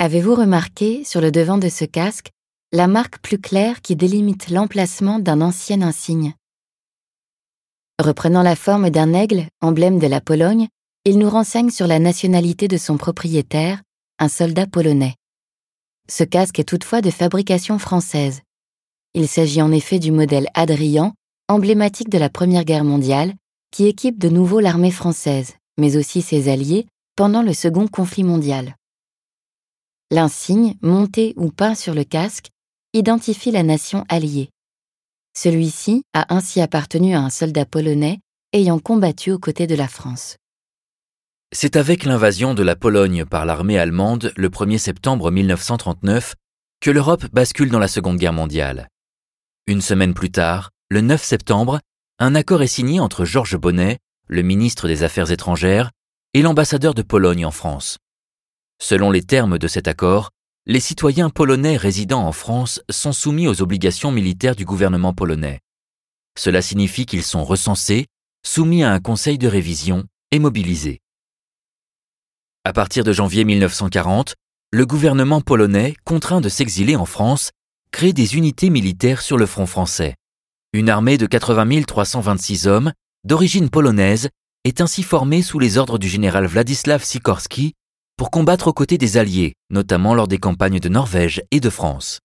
Avez-vous remarqué sur le devant de ce casque la marque plus claire qui délimite l'emplacement d'un ancien insigne? Reprenant la forme d'un aigle, emblème de la Pologne, il nous renseigne sur la nationalité de son propriétaire, un soldat polonais. Ce casque est toutefois de fabrication française. Il s'agit en effet du modèle Adrian, emblématique de la Première Guerre mondiale, qui équipe de nouveau l'armée française, mais aussi ses alliés, pendant le second conflit mondial. L'insigne, monté ou peint sur le casque, identifie la nation alliée. Celui-ci a ainsi appartenu à un soldat polonais ayant combattu aux côtés de la France. C'est avec l'invasion de la Pologne par l'armée allemande le 1er septembre 1939 que l'Europe bascule dans la Seconde Guerre mondiale. Une semaine plus tard, le 9 septembre, un accord est signé entre Georges Bonnet, le ministre des Affaires étrangères, et l'ambassadeur de Pologne en France. Selon les termes de cet accord, les citoyens polonais résidant en France sont soumis aux obligations militaires du gouvernement polonais. Cela signifie qu'ils sont recensés, soumis à un conseil de révision et mobilisés. À partir de janvier 1940, le gouvernement polonais, contraint de s'exiler en France, crée des unités militaires sur le front français. Une armée de 80 326 hommes, d'origine polonaise, est ainsi formée sous les ordres du général Władysław Sikorski pour combattre aux côtés des Alliés, notamment lors des campagnes de Norvège et de France.